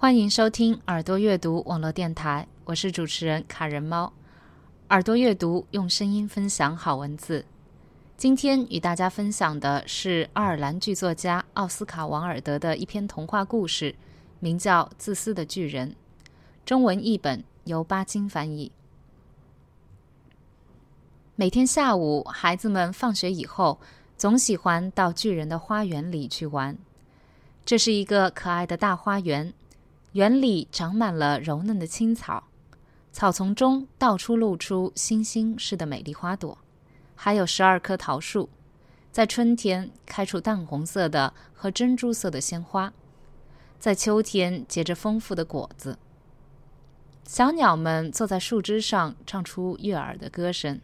欢迎收听耳朵阅读网络电台，我是主持人卡人猫。耳朵阅读用声音分享好文字。今天与大家分享的是爱尔兰剧作家奥斯卡·王尔德的一篇童话故事，名叫《自私的巨人》。中文译本由巴金翻译。每天下午，孩子们放学以后，总喜欢到巨人的花园里去玩。这是一个可爱的大花园。园里长满了柔嫩的青草，草丛中到处露出星星似的美丽花朵，还有十二棵桃树，在春天开出淡红色的和珍珠色的鲜花，在秋天结着丰富的果子。小鸟们坐在树枝上，唱出悦耳的歌声，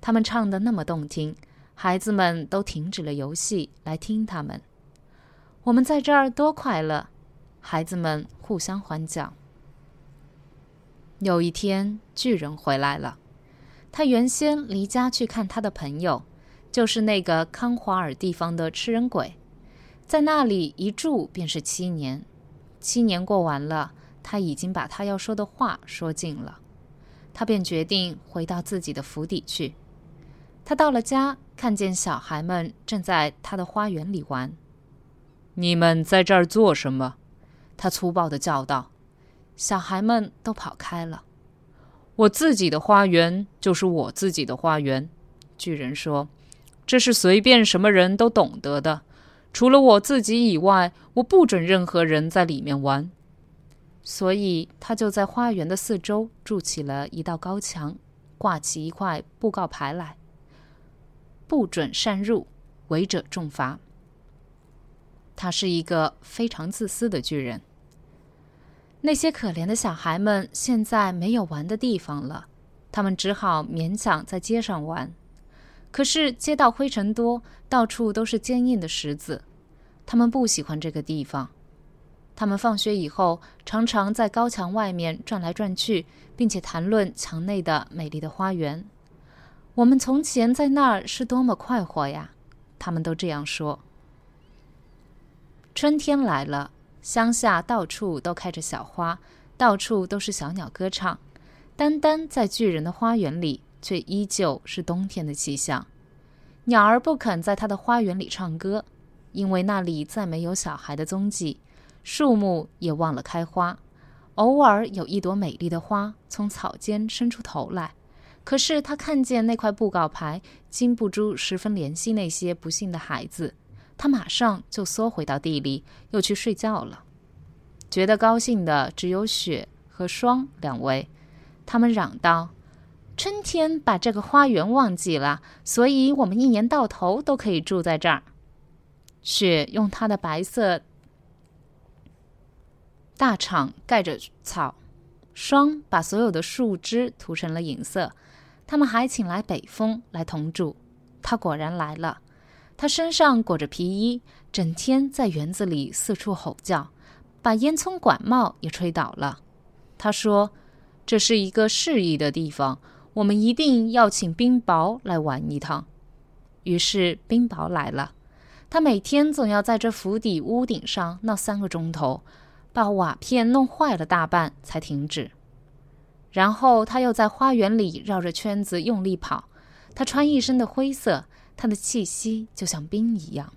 它们唱得那么动听，孩子们都停止了游戏来听它们。我们在这儿多快乐！孩子们互相欢叫。有一天，巨人回来了。他原先离家去看他的朋友，就是那个康华尔地方的吃人鬼，在那里一住便是七年。七年过完了，他已经把他要说的话说尽了。他便决定回到自己的府邸去。他到了家，看见小孩们正在他的花园里玩。你们在这儿做什么？他粗暴的叫道：“小孩们都跑开了。我自己的花园就是我自己的花园。”巨人说：“这是随便什么人都懂得的。除了我自己以外，我不准任何人在里面玩。”所以他就在花园的四周筑起了一道高墙，挂起一块布告牌来：“不准擅入，违者重罚。”他是一个非常自私的巨人。那些可怜的小孩们现在没有玩的地方了，他们只好勉强在街上玩。可是街道灰尘多，到处都是坚硬的石子，他们不喜欢这个地方。他们放学以后常常在高墙外面转来转去，并且谈论墙内的美丽的花园。我们从前在那儿是多么快活呀！他们都这样说。春天来了。乡下到处都开着小花，到处都是小鸟歌唱。单单在巨人的花园里，却依旧是冬天的气象。鸟儿不肯在他的花园里唱歌，因为那里再没有小孩的踪迹，树木也忘了开花。偶尔有一朵美丽的花从草间伸出头来，可是他看见那块布告牌，禁不住十分怜惜那些不幸的孩子。他马上就缩回到地里，又去睡觉了。觉得高兴的只有雪和霜两位，他们嚷道：“春天把这个花园忘记了，所以我们一年到头都可以住在这儿。”雪用它的白色大氅盖着草，霜把所有的树枝涂成了银色。他们还请来北风来同住，他果然来了。他身上裹着皮衣，整天在园子里四处吼叫，把烟囱管帽也吹倒了。他说：“这是一个适宜的地方，我们一定要请冰雹来玩一趟。”于是冰雹来了。他每天总要在这府邸屋顶上闹三个钟头，把瓦片弄坏了大半才停止。然后他又在花园里绕着圈子用力跑。他穿一身的灰色。它的气息就像冰一样。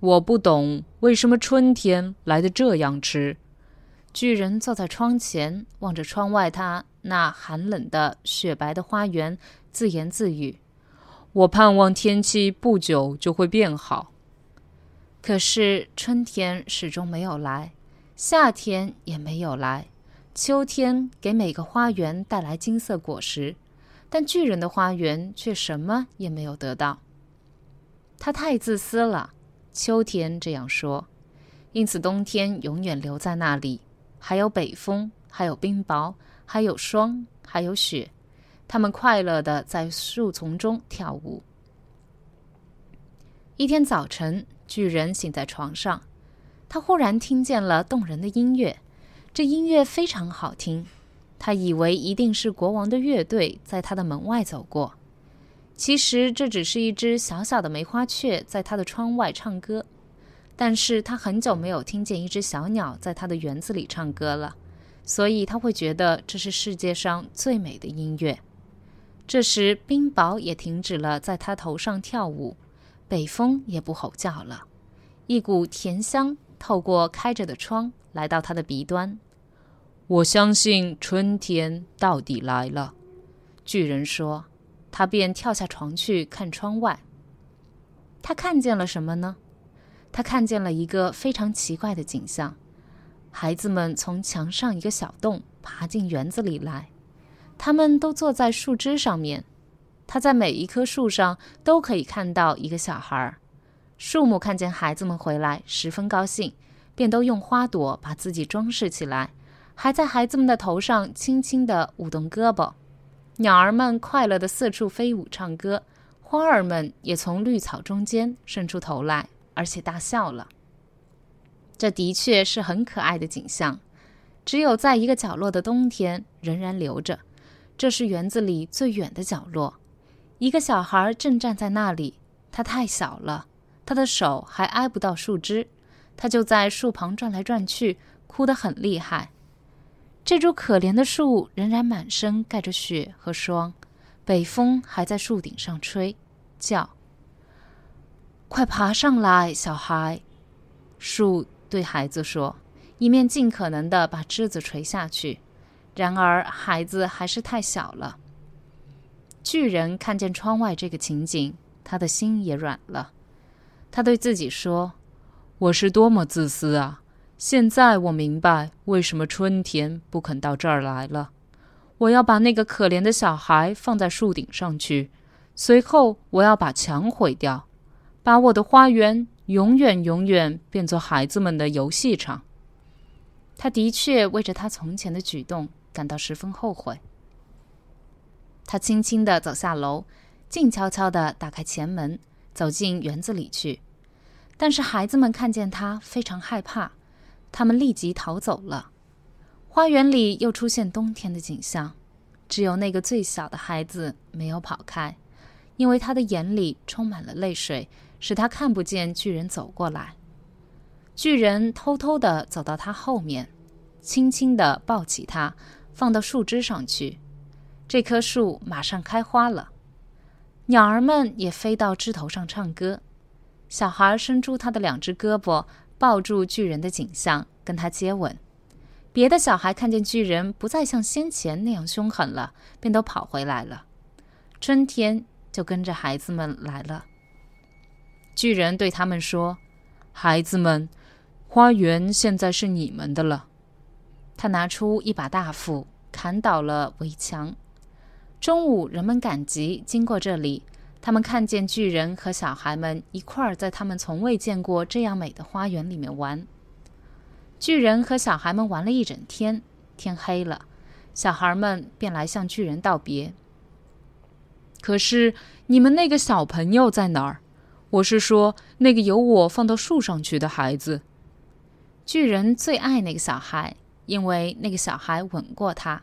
我不懂为什么春天来的这样迟。巨人坐在窗前，望着窗外他那寒冷的雪白的花园，自言自语：“我盼望天气不久就会变好。”可是春天始终没有来，夏天也没有来，秋天给每个花园带来金色果实。但巨人的花园却什么也没有得到。他太自私了，秋天这样说。因此，冬天永远留在那里。还有北风，还有冰雹，还有霜，还有雪。他们快乐的在树丛中跳舞。一天早晨，巨人醒在床上，他忽然听见了动人的音乐。这音乐非常好听。他以为一定是国王的乐队在他的门外走过，其实这只是一只小小的梅花雀在他的窗外唱歌。但是他很久没有听见一只小鸟在他的园子里唱歌了，所以他会觉得这是世界上最美的音乐。这时，冰雹也停止了在他头上跳舞，北风也不吼叫了。一股甜香透过开着的窗来到他的鼻端。我相信春天到底来了，巨人说。他便跳下床去看窗外。他看见了什么呢？他看见了一个非常奇怪的景象：孩子们从墙上一个小洞爬进园子里来。他们都坐在树枝上面。他在每一棵树上都可以看到一个小孩。树木看见孩子们回来，十分高兴，便都用花朵把自己装饰起来，还在孩子们的头上轻轻地舞动胳膊。鸟儿们快乐地四处飞舞、唱歌，花儿们也从绿草中间伸出头来，而且大笑了。这的确是很可爱的景象。只有在一个角落的冬天仍然留着，这是园子里最远的角落。一个小孩正站在那里，他太小了，他的手还挨不到树枝，他就在树旁转来转去，哭得很厉害。这株可怜的树仍然满身盖着雪和霜，北风还在树顶上吹，叫：“快爬上来，小孩！”树对孩子说，一面尽可能的把枝子垂下去。然而，孩子还是太小了。巨人看见窗外这个情景，他的心也软了。他对自己说：“我是多么自私啊！”现在我明白为什么春天不肯到这儿来了。我要把那个可怜的小孩放在树顶上去，随后我要把墙毁掉，把我的花园永远永远变作孩子们的游戏场。他的确为着他从前的举动感到十分后悔。他轻轻地走下楼，静悄悄地打开前门，走进园子里去。但是孩子们看见他，非常害怕。他们立即逃走了。花园里又出现冬天的景象，只有那个最小的孩子没有跑开，因为他的眼里充满了泪水，使他看不见巨人走过来。巨人偷偷地走到他后面，轻轻地抱起他，放到树枝上去。这棵树马上开花了，鸟儿们也飞到枝头上唱歌。小孩伸出他的两只胳膊。抱住巨人的景象，跟他接吻。别的小孩看见巨人不再像先前那样凶狠了，便都跑回来了。春天就跟着孩子们来了。巨人对他们说：“孩子们，花园现在是你们的了。”他拿出一把大斧，砍倒了围墙。中午，人们赶集经过这里。他们看见巨人和小孩们一块儿在他们从未见过这样美的花园里面玩。巨人和小孩们玩了一整天，天黑了，小孩们便来向巨人道别。可是你们那个小朋友在哪儿？我是说那个由我放到树上去的孩子。巨人最爱那个小孩，因为那个小孩吻过他。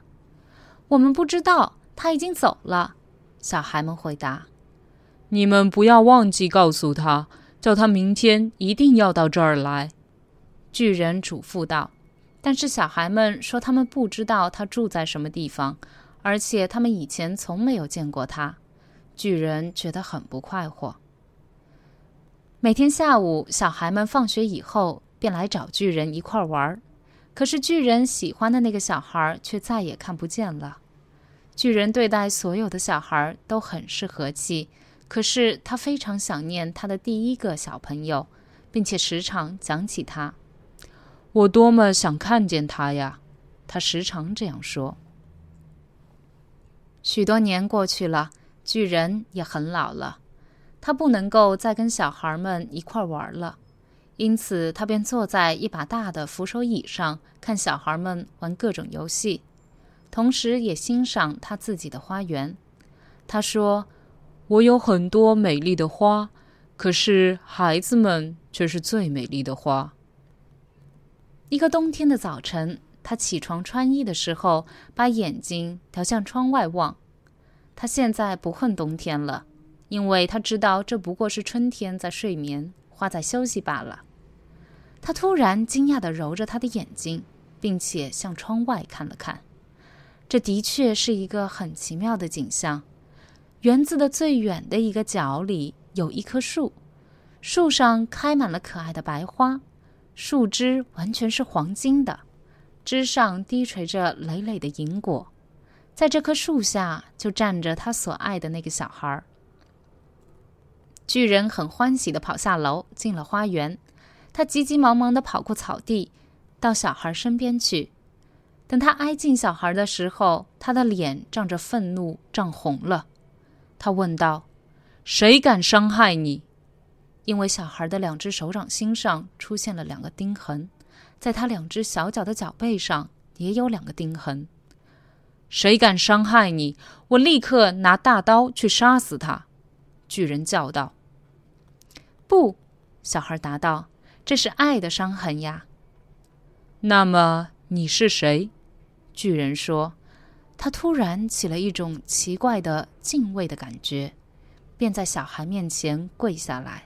我们不知道他已经走了。小孩们回答。你们不要忘记告诉他，叫他明天一定要到这儿来。”巨人嘱咐道。但是小孩们说他们不知道他住在什么地方，而且他们以前从没有见过他。巨人觉得很不快活。每天下午，小孩们放学以后便来找巨人一块玩儿，可是巨人喜欢的那个小孩却再也看不见了。巨人对待所有的小孩都很是和气。可是他非常想念他的第一个小朋友，并且时常讲起他。我多么想看见他呀！他时常这样说。许多年过去了，巨人也很老了，他不能够再跟小孩们一块玩了，因此他便坐在一把大的扶手椅上，看小孩们玩各种游戏，同时也欣赏他自己的花园。他说。我有很多美丽的花，可是孩子们却是最美丽的花。一个冬天的早晨，他起床穿衣的时候，把眼睛调向窗外望。他现在不恨冬天了，因为他知道这不过是春天在睡眠，花在休息罢了。他突然惊讶地揉着他的眼睛，并且向窗外看了看。这的确是一个很奇妙的景象。园子的最远的一个角里有一棵树，树上开满了可爱的白花，树枝完全是黄金的，枝上低垂着累累的银果。在这棵树下，就站着他所爱的那个小孩。巨人很欢喜地跑下楼，进了花园。他急急忙忙地跑过草地，到小孩身边去。等他挨近小孩的时候，他的脸涨着愤怒，涨红了。他问道：“谁敢伤害你？”因为小孩的两只手掌心上出现了两个钉痕，在他两只小脚的脚背上也有两个钉痕。谁敢伤害你？我立刻拿大刀去杀死他！”巨人叫道。“不！”小孩答道，“这是爱的伤痕呀。”那么你是谁？”巨人说。他突然起了一种奇怪的敬畏的感觉，便在小孩面前跪下来。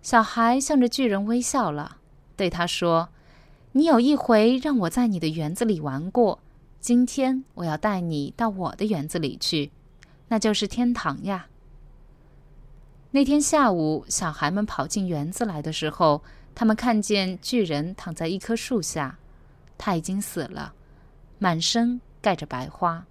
小孩向着巨人微笑了，对他说：“你有一回让我在你的园子里玩过。”今天我要带你到我的园子里去，那就是天堂呀。那天下午，小孩们跑进园子来的时候，他们看见巨人躺在一棵树下，他已经死了，满身盖着白花。